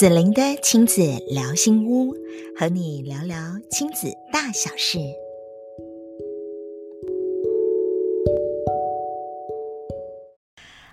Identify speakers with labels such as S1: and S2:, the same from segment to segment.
S1: 子琳的亲子聊心屋，和你聊聊亲子大小事。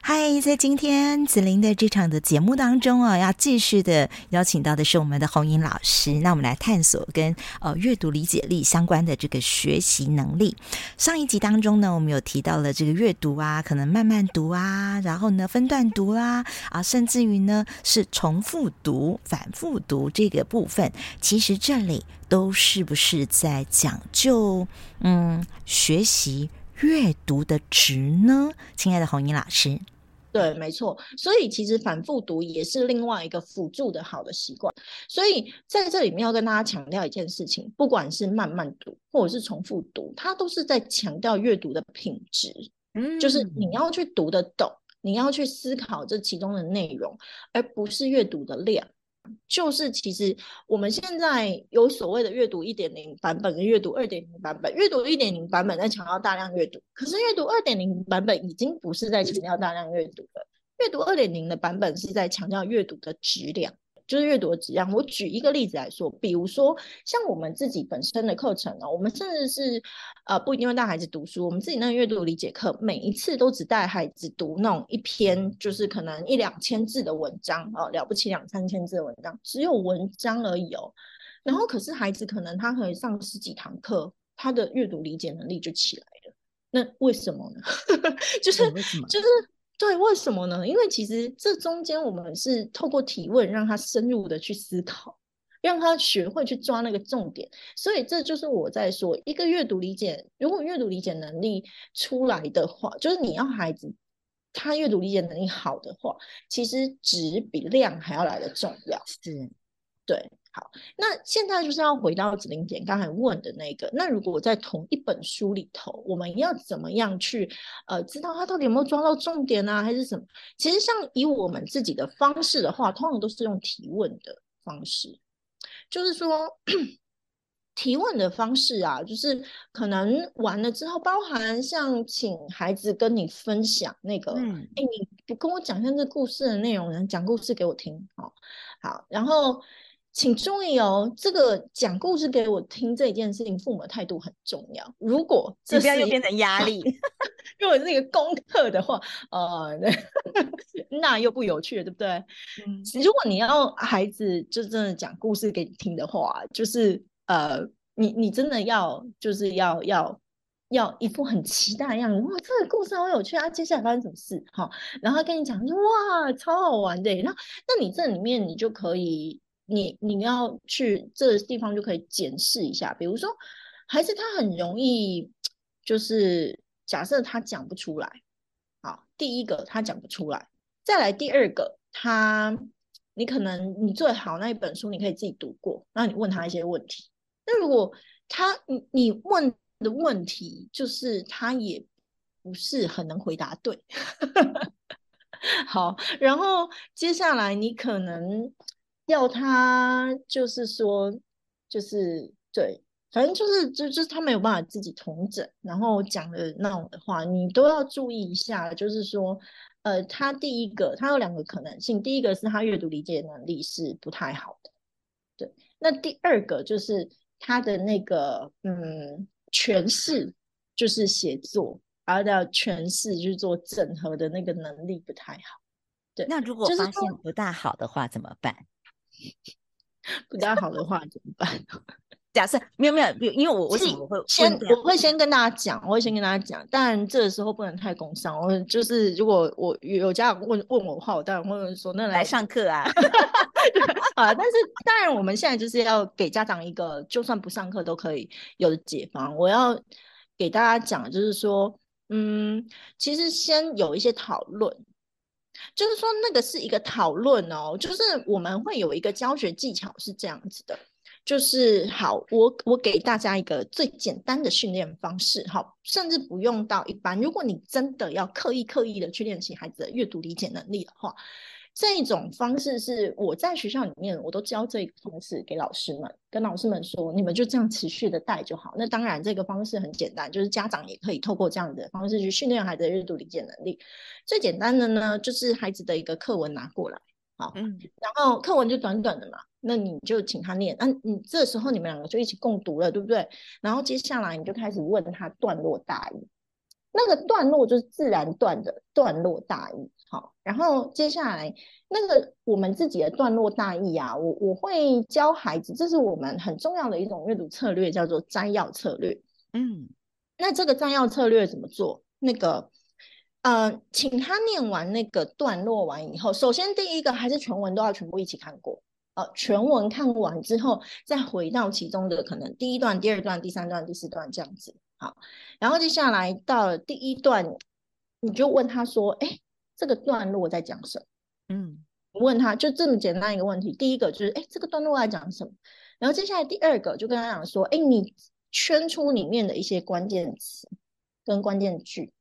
S1: 嗨，在今天子琳的这场的节目当中啊，要继续的邀请到的是我们的红莹老师。那我们来探索跟呃阅读理解力相关的这个学习能力。上一集当中呢，我们有提到了这个阅读啊，可能慢慢读啊，然后呢分段读啊，啊，甚至于呢是重复读、反复读这个部分。其实这里都是不是在讲究嗯学习阅读的值呢？亲爱的红莹老师。
S2: 对，没错，所以其实反复读也是另外一个辅助的好的习惯。所以在这里面要跟大家强调一件事情，不管是慢慢读或者是重复读，它都是在强调阅读的品质。嗯，就是你要去读得懂，你要去思考这其中的内容，而不是阅读的量。就是其实我们现在有所谓的阅读一点零版本跟阅读二点零版本，阅读一点零版本在强调大量阅读，可是阅读二点零版本已经不是在强调大量阅读了，阅读二点零的版本是在强调阅读的质量。就是阅读的质量。我举一个例子来说，比如说像我们自己本身的课程呢，我们甚至是呃不一定会带孩子读书，我们自己那个阅读理解课，每一次都只带孩子读那种一篇，就是可能一两千字的文章哦，了不起两三千字的文章，只有文章而已哦。然后可是孩子可能他可以上十几堂课，他的阅读理解能力就起来了。那为什么呢？就是就是。对，为什么呢？因为其实这中间我们是透过提问，让他深入的去思考，让他学会去抓那个重点。所以这就是我在说，一个阅读理解，如果阅读理解能力出来的话，就是你要孩子他阅读理解能力好的话，其实质比量还要来的重要。是，对。好，那现在就是要回到子玲姐刚才问的那个。那如果在同一本书里头，我们要怎么样去呃知道他到底有没有抓到重点啊，还是什么？其实像以我们自己的方式的话，通常都是用提问的方式，就是说提问的方式啊，就是可能完了之后，包含像请孩子跟你分享那个，哎、嗯，你不跟我讲一下这故事的内容，然后讲故事给我听，好，好，然后。请注意哦，这个讲故事给我听这一件事情，父母的态度很重要。如果这边又变成压力，如果是一个功课的话，呃，那又不有趣了，对不对？嗯，如果你要孩子就真的讲故事给你听的话，就是呃，你你真的要就是要要要一副很期待的样子，哇，这个故事好有趣啊！接下来发生什么事？好，然后跟你讲说，哇，超好玩的。那那你这里面你就可以。你你要去这个地方就可以检视一下，比如说孩子他很容易就是假设他讲不出来，好，第一个他讲不出来，再来第二个他你可能你最好那一本书你可以自己读过，然后你问他一些问题，那如果他你你问的问题就是他也不是很能回答对，好，然后接下来你可能。要他就是说，就是对，反正就是就就是他没有办法自己统整，然后讲的那种的话，你都要注意一下。就是说，呃，他第一个，他有两个可能性，第一个是他阅读理解能力是不太好的，对。那第二个就是他的那个嗯诠释，就是写作，然后要诠释就是做整合的那个能力不太好。对，
S1: 那如果发现不大好的话怎么办？
S2: 不大好的话怎么办？
S1: 假设没有没有，因为我我我会
S2: 先我会先跟大家讲，我会先跟大家讲，但这个时候不能太工伤。我就是如果我有家长问问我的话，我当然会说那来，
S1: 来上课啊
S2: 啊！但是当然我们现在就是要给家长一个就算不上课都可以有的解方。我要给大家讲，就是说，嗯，其实先有一些讨论。就是说，那个是一个讨论哦，就是我们会有一个教学技巧是这样子的，就是好，我我给大家一个最简单的训练方式，好，甚至不用到一般，如果你真的要刻意刻意的去练习孩子的阅读理解能力的话。这种方式是我在学校里面，我都教这个方式给老师们，跟老师们说，你们就这样持续的带就好。那当然，这个方式很简单，就是家长也可以透过这样的方式去训练孩子的阅读理解能力。最简单的呢，就是孩子的一个课文拿过来，好，嗯，然后课文就短短的嘛，那你就请他念，那、啊、你这时候你们两个就一起共读了，对不对？然后接下来你就开始问他段落大意，那个段落就是自然段的段落大意，好，然后接下来那个我们自己的段落大意啊，我我会教孩子，这是我们很重要的一种阅读策略，叫做摘要策略，嗯，那这个摘要策略怎么做？那个。呃，请他念完那个段落完以后，首先第一个还是全文都要全部一起看过。呃，全文看完之后，再回到其中的可能第一段、第二段、第三段、第四段这样子。好，然后接下来到了第一段，你就问他说：“哎，这个段落在讲什么？”嗯，问他就这么简单一个问题。第一个就是：“哎，这个段落在讲什么？”然后接下来第二个就跟他讲说：“哎，你圈出里面的一些关键词跟关键句。”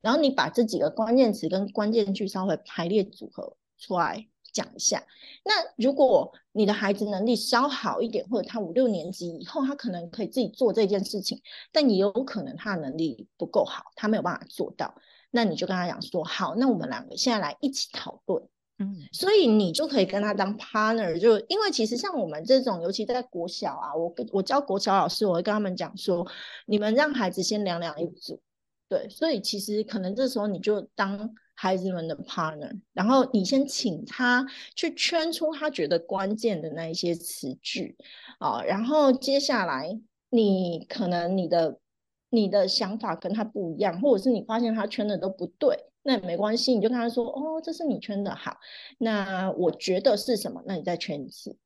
S2: 然后你把这几个关键词跟关键句稍微排列组合出来讲一下。那如果你的孩子能力稍好一点，或者他五六年级以后，他可能可以自己做这件事情，但也有可能他的能力不够好，他没有办法做到。那你就跟他讲说：好，那我们两个现在来一起讨论。嗯，所以你就可以跟他当 partner，就因为其实像我们这种，尤其在国小啊，我跟我教国小老师，我会跟他们讲说：你们让孩子先两两一组。对，所以其实可能这时候你就当孩子们的 partner，然后你先请他去圈出他觉得关键的那一些词句啊，然后接下来你可能你的你的想法跟他不一样，或者是你发现他圈的都不对，那也没关系，你就跟他说，哦，这是你圈的好，那我觉得是什么？那你再圈一次。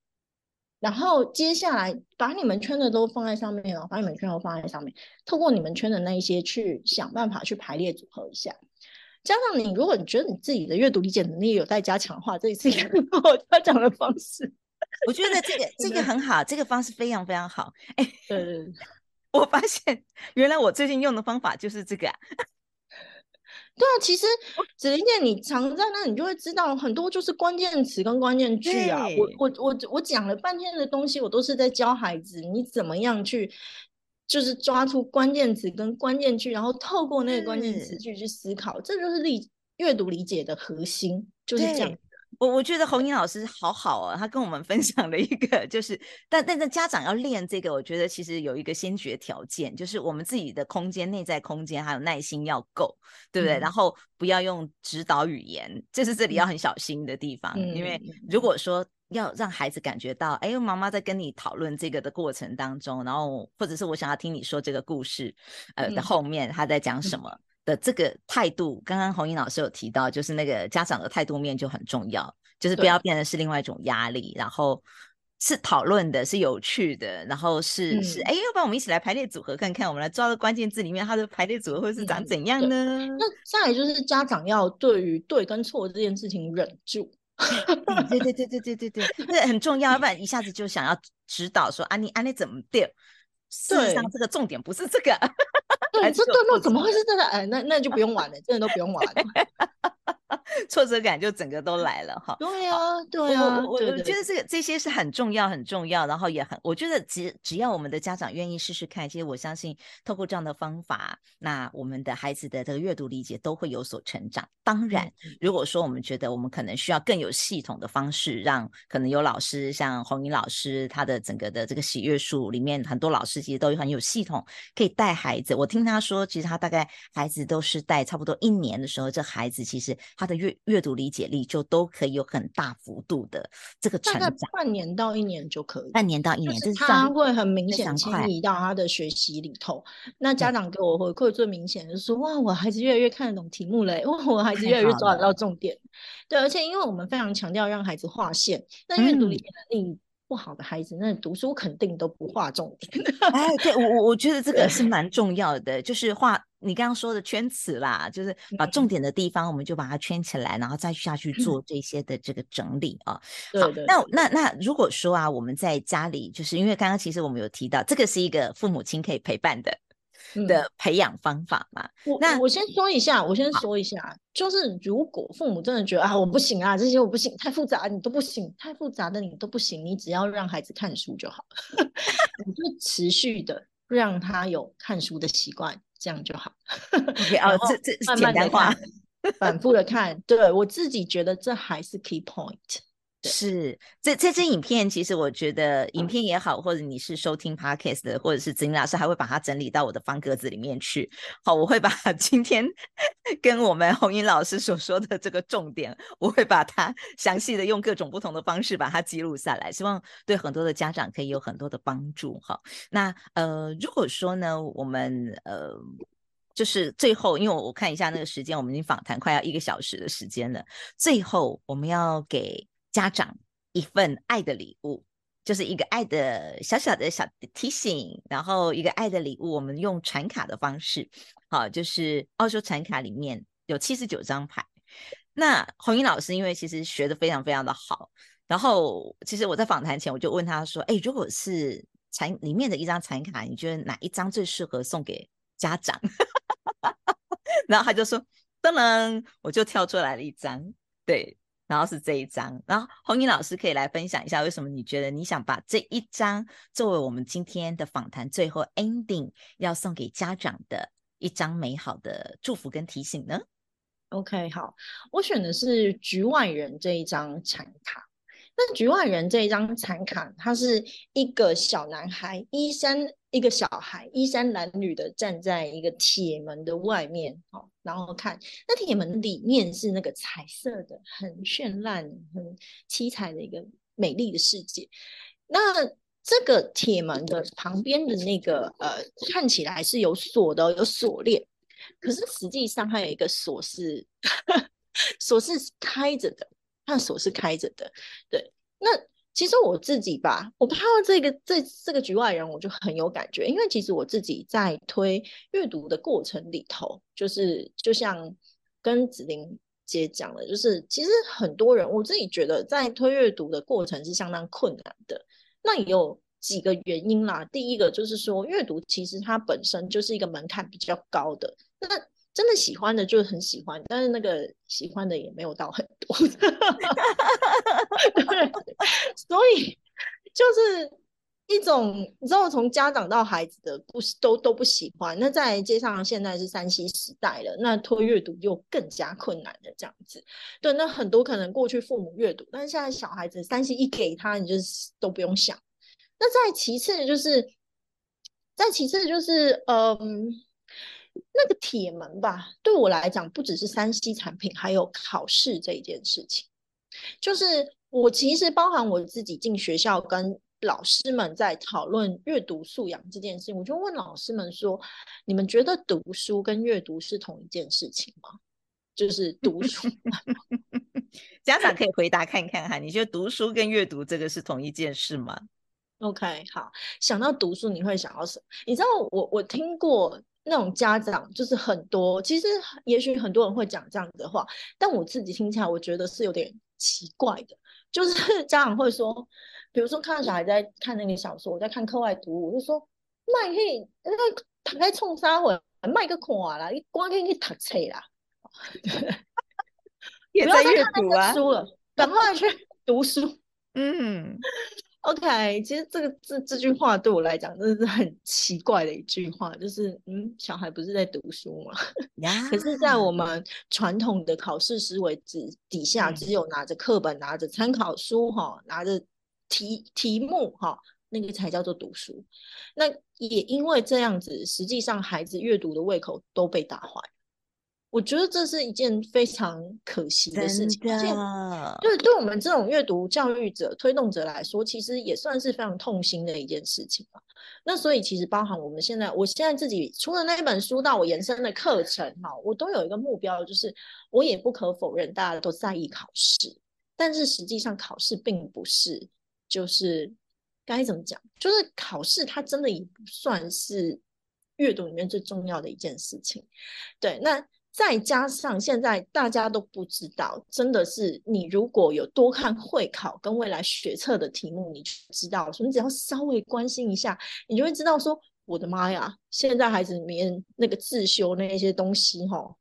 S2: 然后接下来把你们圈的都放在上面了，把你们圈都放在上面，透过你们圈的那一些去想办法去排列组合一下。加上你，如果你觉得你自己的阅读理解能力有待加强的话，这也是一个 很好加强的方式。
S1: 我觉得这个 这个很好，这个方式非常非常好。哎，对对对，我发现原来我最近用的方法就是这个啊。
S2: 对啊，其实子玲姐，你常在那，你就会知道很多就是关键词跟关键句啊。我我我我讲了半天的东西，我都是在教孩子你怎么样去，就是抓出关键词跟关键句，然后透过那个关键词句去思考，这就是理阅读理解的核心，就是这样。
S1: 我我觉得红英老师好好啊，他跟我们分享了一个，就是但但是家长要练这个，我觉得其实有一个先决条件，就是我们自己的空间、内在空间还有耐心要够，对不对？嗯、然后不要用指导语言，这是这里要很小心的地方，嗯、因为如果说要让孩子感觉到，哎，妈妈在跟你讨论这个的过程当中，然后或者是我想要听你说这个故事，呃的后面他在讲什么。嗯的这个态度，刚刚红英老师有提到，就是那个家长的态度面就很重要，就是不要变得是另外一种压力，然后是讨论的，是有趣的，然后是、嗯、是，哎，要不然我们一起来排列组合看看，我们来抓到关键字里面它的排列组合会是长怎样呢？
S2: 嗯、那再来就是家长要对于对跟错这件事情忍住，
S1: 对对对对对对对，这很重要，要不然一下子就想要指导说啊你啊你怎么对？事实上这个重点不是这个。
S2: 对，这段落怎么会是真的？哎，那那就不用 玩了，真的都不用玩了。
S1: 挫折感就整个都来了哈。
S2: 对啊，对啊，
S1: 我我我觉得这个这些是很重要很重要，然后也很，我觉得只只要我们的家长愿意试试看，其实我相信透过这样的方法，那我们的孩子的这个阅读理解都会有所成长。当然，如果说我们觉得我们可能需要更有系统的方式，让可能有老师像红英老师，他的整个的这个喜悦树里面很多老师其实都很有系统，可以带孩子。我听他说，其实他大概孩子都是带差不多一年的时候，这孩子其实他的阅阅读理解力就都可以有很大幅度的这个成长，大概
S2: 半年到一年就可以，
S1: 半年到一年，
S2: 就是他会很明显迁移到他的学习里头。那家长给我回馈最明显的是说，哇，我孩子越来越看得懂题目了，哇，我孩子越来越抓得到重点。对，而且因为我们非常强调让孩子划线，那阅读理解能力不好的孩子，那读书肯定都不划重点。
S1: 哎，对我我我觉得这个是蛮重要的，就是画。你刚刚说的圈词啦，就是把重点的地方我们就把它圈起来，嗯、然后再下去做这些的这个整理啊。嗯、好，对对对，那那那如果说啊，我们在家里，就是因为刚刚其实我们有提到，这个是一个父母亲可以陪伴的、嗯、的培养方法嘛。
S2: 我那我先说一下，我先说一下，就是如果父母真的觉得啊，我不行啊，这些我不行，太复杂你都不行，太复杂的你都不行，你只要让孩子看书就好，你就持续的让他有看书的习惯。这样就好。
S1: OK，哦，这这简单化，
S2: 反复的看，对，我自己觉得这还是 key point。
S1: 是，这这支影片，其实我觉得影片也好，或者你是收听 podcast 的，或者是子英老师还会把它整理到我的方格子里面去。好，我会把 今天 跟我们红英老师所说的这个重点，我会把它 详细的用各种不同的方式把它记录下来，希望对很多的家长可以有很多的帮助。哈，那呃，如果说呢，我们呃。就是最后，因为我看一下那个时间，我们已经访谈快要一个小时的时间了。最后，我们要给家长一份爱的礼物，就是一个爱的小小的小提醒，然后一个爱的礼物，我们用传卡的方式，好，就是奥修传卡里面有七十九张牌。那虹莹老师因为其实学得非常非常的好，然后其实我在访谈前我就问他说：“哎，如果是传里面的一张传卡，你觉得哪一张最适合送给家长？” 然后他就说：“噔噔，我就跳出来了一张，对，然后是这一张。然后红英老师可以来分享一下，为什么你觉得你想把这一张作为我们今天的访谈最后 ending 要送给家长的一张美好的祝福跟提醒呢
S2: ？”OK，好，我选的是局外人这一张禅卡。那局外人这一张禅卡，他是一个小男孩，衣衫一个小孩衣衫褴褛的站在一个铁门的外面，好，然后看那铁门里面是那个彩色的，很绚烂、很七彩的一个美丽的世界。那这个铁门的旁边的那个呃，看起来是有锁的，有锁链，可是实际上还有一个锁是 锁是开着的。那锁是开着的，对。那其实我自己吧，我看到这个这这个局外人，我就很有感觉，因为其实我自己在推阅读的过程里头，就是就像跟子玲姐讲的，就是其实很多人，我自己觉得在推阅读的过程是相当困难的。那也有几个原因啦，第一个就是说，阅读其实它本身就是一个门槛比较高的。那真的喜欢的就是很喜欢，但是那个喜欢的也没有到很多，对，所以就是一种你知道，从家长到孩子的不都都不喜欢。那再接上现在是三 C 时代了，那推阅读就更加困难的这样子。对，那很多可能过去父母阅读，但是现在小孩子三 C 一给他，你就都不用想。那再其次就是，再其次就是，嗯。那个铁门吧，对我来讲，不只是三 C 产品，还有考试这一件事情。就是我其实包含我自己进学校跟老师们在讨论阅读素养这件事情，我就问老师们说：“你们觉得读书跟阅读是同一件事情吗？”就是 读书，
S1: 家长可以回答看看哈，你觉得读书跟阅读这个是同一件事吗
S2: ？OK，好，想到读书，你会想到什么？你知道我我听过。那种家长就是很多，其实也许很多人会讲这样子的话，但我自己听起来，我觉得是有点奇怪的。就是 家长会说，比如说看到小孩在看那个小说，我在看课外读物，我就说麦可以那个躺在冲沙会卖个看啦，你光可以去读册啦，
S1: 也在阅读啊，
S2: 书了，赶快 去读书，
S1: 嗯。
S2: OK，其实这个这这句话对我来讲真的是很奇怪的一句话，就是嗯，小孩不是在读书吗. 可是，在我们传统的考试思维之底下，只有拿着课本、拿着参考书哈，拿着题题目哈，那个才叫做读书。那也因为这样子，实际上孩子阅读的胃口都被打坏。我觉得这是一件非常可惜的事情，
S1: 而且。
S2: 对，对我们这种阅读教育者、推动者来说，其实也算是非常痛心的一件事情吧。那所以，其实包含我们现在，我现在自己除了那一本书到我延伸的课程哈，我都有一个目标，就是我也不可否认大家都在意考试，但是实际上考试并不是，就是该怎么讲，就是考试它真的也不算是阅读里面最重要的一件事情。对，那。再加上现在大家都不知道，真的是你如果有多看会考跟未来学测的题目，你就知道说，你只要稍微关心一下，你就会知道说，我的妈呀，现在孩子里面那个自修那些东西，哈，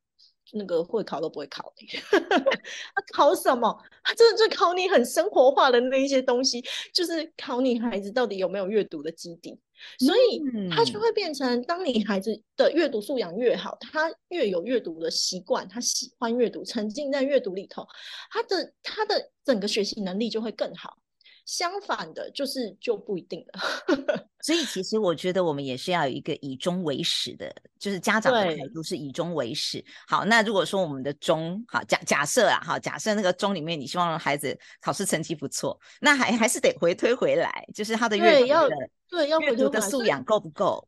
S2: 那个会考都不会考你，他考什么？他真的就考你很生活化的那一些东西，就是考你孩子到底有没有阅读的基底。所以他就会变成，当你孩子的阅读素养越好，他越有阅读的习惯，他喜欢阅读，沉浸在阅读里头，他的他的整个学习能力就会更好。相反的，就是就不一定了。
S1: 所以，其实我觉得我们也是要有一个以终为始的，就是家长的态度是以终为始。好，那如果说我们的终，好假假设啊，好假设那个终里面，你希望孩子考试成绩不错，那还还是得回推回来，就是他的阅读的
S2: 对要
S1: 阅读的素养够不够？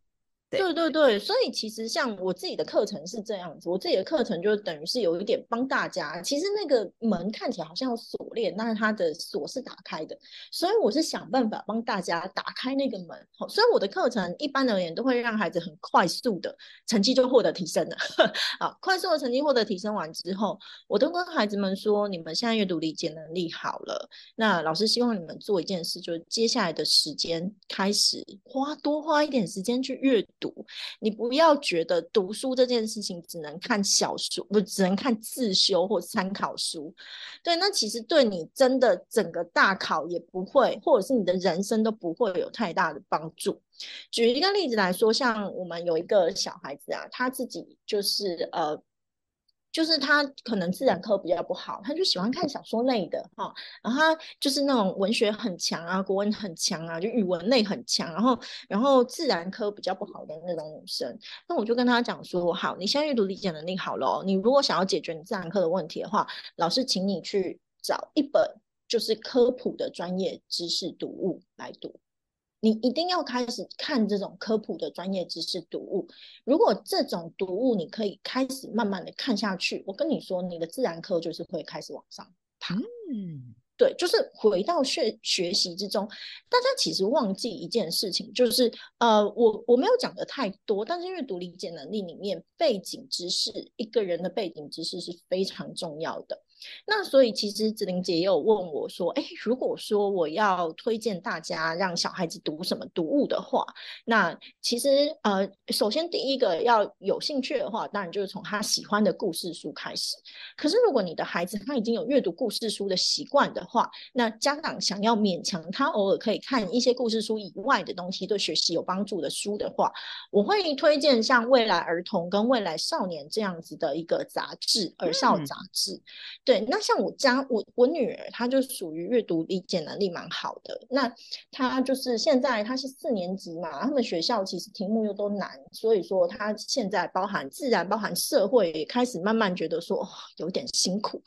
S2: 对对对，所以其实像我自己的课程是这样子，我自己的课程就等于是有一点帮大家。其实那个门看起来好像锁链，但是它的锁是打开的，所以我是想办法帮大家打开那个门。所以我的课程一般而言都会让孩子很快速的成绩就获得提升了。好，快速的成绩获得提升完之后，我都跟孩子们说：你们现在阅读理解能力好了，那老师希望你们做一件事，就是接下来的时间开始花多花一点时间去阅读。读，你不要觉得读书这件事情只能看小说，不只能看自修或参考书。对，那其实对你真的整个大考也不会，或者是你的人生都不会有太大的帮助。举一个例子来说，像我们有一个小孩子啊，他自己就是呃。就是他可能自然科比较不好，他就喜欢看小说类的哈，然后他就是那种文学很强啊，国文很强啊，就语文类很强，然后然后自然科比较不好的那种女生，那我就跟他讲说，好，你现在阅读理解能力好了，你如果想要解决你自然科的问题的话，老师请你去找一本就是科普的专业知识读物来读。你一定要开始看这种科普的专业知识读物。如果这种读物你可以开始慢慢的看下去，我跟你说，你的自然课就是会开始往上爬。嗯，对，就是回到学学习之中。大家其实忘记一件事情，就是呃，我我没有讲的太多，但是阅读理解能力里面背景知识，一个人的背景知识是非常重要的。那所以其实子玲姐也有问我说，哎，如果说我要推荐大家让小孩子读什么读物的话，那其实呃，首先第一个要有兴趣的话，当然就是从他喜欢的故事书开始。可是如果你的孩子他已经有阅读故事书的习惯的话，那家长想要勉强他偶尔可以看一些故事书以外的东西，对学习有帮助的书的话，我会推荐像未来儿童跟未来少年这样子的一个杂志，儿少杂志，对。对，那像我家我我女儿，她就属于阅读理解能力蛮好的。那她就是现在她是四年级嘛，他们学校其实题目又都难，所以说她现在包含自然、包含社会，也开始慢慢觉得说，哦，有点辛苦。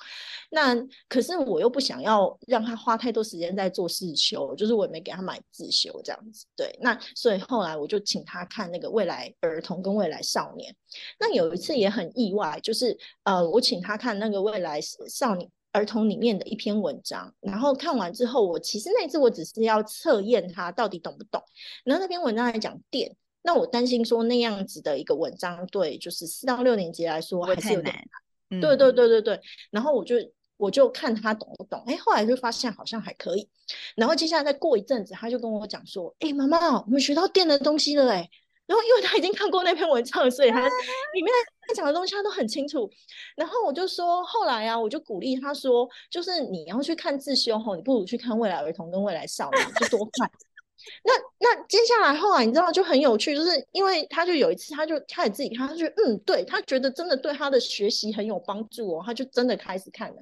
S2: 那可是我又不想要让她花太多时间在做自修，就是我也没给她买自修这样子。对，那所以后来我就请她看那个未来儿童跟未来少年。那有一次也很意外，就是呃，我请她看那个未来。少年儿童里面的一篇文章，然后看完之后，我其实那次我只是要测验他到底懂不懂。然后那篇文章来讲电，那我担心说那样子的一个文章，对，就是四到六年级来说还是有点难。嗯、对对对对对。然后我就我就看他懂不懂，哎，后来就发现好像还可以。然后接下来再过一阵子，他就跟我讲说，哎，妈妈，我们学到电的东西了，哎。然后，因为他已经看过那篇文章，所以他里面他讲的东西他都很清楚。然后我就说，后来啊，我就鼓励他说，就是你要去看自修后，你不如去看未来儿童跟未来少年，就多看。那那接下来后来你知道就很有趣，就是因为他就有一次，他就开始自己看，他就嗯，对，他觉得真的对他的学习很有帮助哦，他就真的开始看了。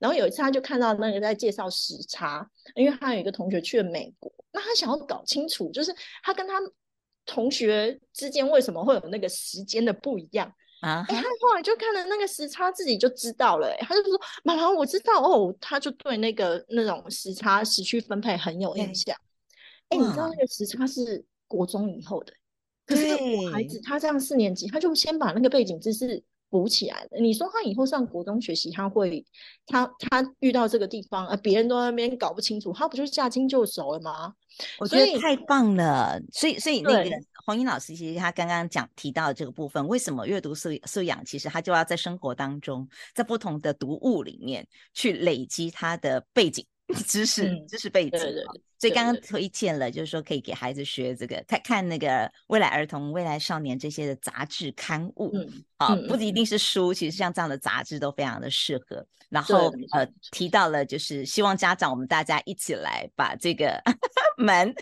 S2: 然后有一次他就看到那个在介绍时差，因为他有一个同学去了美国，那他想要搞清楚，就是他跟他。同学之间为什么会有那个时间的不一样啊？哎、uh 他后来就看了那个时差，自己就知道了。他就说：“妈妈，我知道哦。”他就对那个那种时差时区分配很有印象。哎、欸，你知道那个时差是国中以后的，可是我孩子他这样四年级，他就先把那个背景知识。补起来了。你说他以后上国中学习，他会，他他遇到这个地方，呃，别人都在那边搞不清楚，他不就驾轻就熟了吗？
S1: 我觉得太棒了。所以，所以那个黄英老师其实他刚刚讲提到的这个部分，为什么阅读素素养，其实他就要在生活当中，在不同的读物里面去累积他的背景。知识、嗯、知识背景。对对对，所以刚刚推荐了，就是说可以给孩子学这个，看看那个未来儿童、未来少年这些的杂志刊物。嗯，啊，不一定是书，其实像这样的杂志都非常的适合。然后呃，提到了就是希望家长我们大家一起来把这个 门，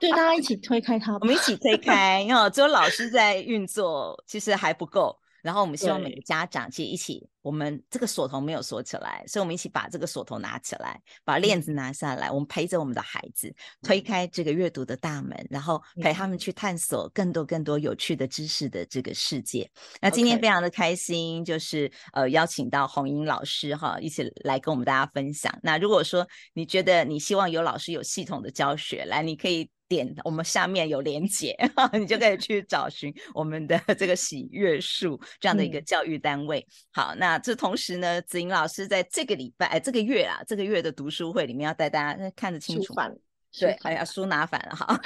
S2: 对，大家一起推开它，
S1: 我们一起推 开，因为只有老师在运作，其实还不够。然后我们希望每个家长其实一起，我们这个锁头没有锁起来，所以我们一起把这个锁头拿起来，把链子拿下来，嗯、我们陪着我们的孩子推开这个阅读的大门，然后陪他们去探索更多更多有趣的知识的这个世界。嗯、那今天非常的开心，就是呃邀请到红英老师哈，一起来跟我们大家分享。那如果说你觉得你希望有老师有系统的教学，来你可以。点我们下面有连结，你就可以去找寻我们的这个喜悦树这样的一个教育单位。嗯、好，那这同时呢，子莹老师在这个礼拜，哎，这个月啊，这个月的读书会里面要带大家看得清楚，对，哎呀，书拿反了哈。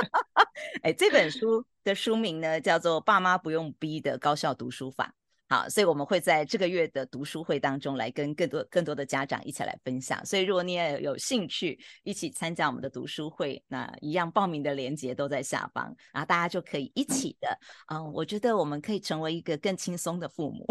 S1: 哎，这本书的书名呢叫做《爸妈不用逼的高效读书法》。好，所以我们会在这个月的读书会当中来跟更多更多的家长一起来分享。所以如果你也有兴趣一起参加我们的读书会，那一样报名的链接都在下方，然后大家就可以一起的。嗯，我觉得我们可以成为一个更轻松的父母。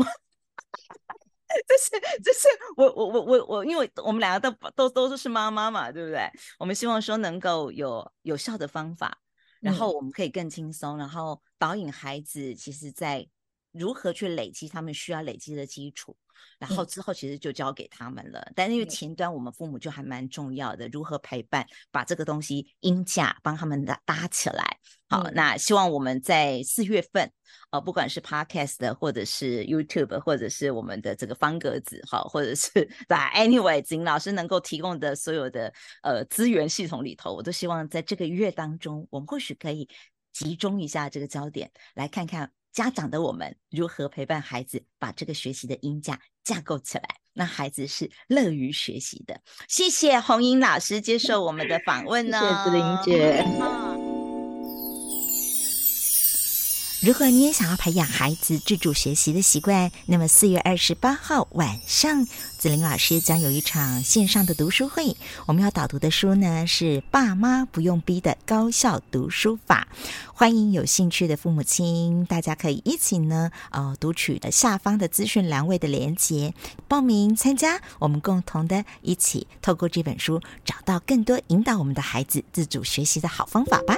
S1: 这是这是我我我我我，因为我们两个都都都是妈妈嘛，对不对？我们希望说能够有有效的方法，然后我们可以更轻松，然后导引孩子，其实在。如何去累积他们需要累积的基础，然后之后其实就交给他们了。嗯、但是因为前端我们父母就还蛮重要的，如何陪伴，把这个东西音架帮他们搭搭起来。好，嗯、那希望我们在四月份，呃，不管是 Podcast 或者是 YouTube，或者是我们的这个方格子，好，或者是在 Anyway，金老师能够提供的所有的呃资源系统里头，我都希望在这个月当中，我们或许可以集中一下这个焦点，来看看。家长的我们如何陪伴孩子把这个学习的音架架构起来，那孩子是乐于学习的。谢谢红英老师接受我们的访问呢、哦。谢谢子玲姐。如果你也想要培养孩子自主学习的习惯，那么四月二十八号晚上，子玲老师将有一场线上的读书会。我们要导读的书呢是《爸妈不用逼的高效读书法》，欢迎有兴趣的父母亲，大家可以一起呢，呃，读取的下方的资讯栏位的连结，报名参加，我们共同的一起透过这本书，找到更多引导我们的孩子自主学习的好方法吧。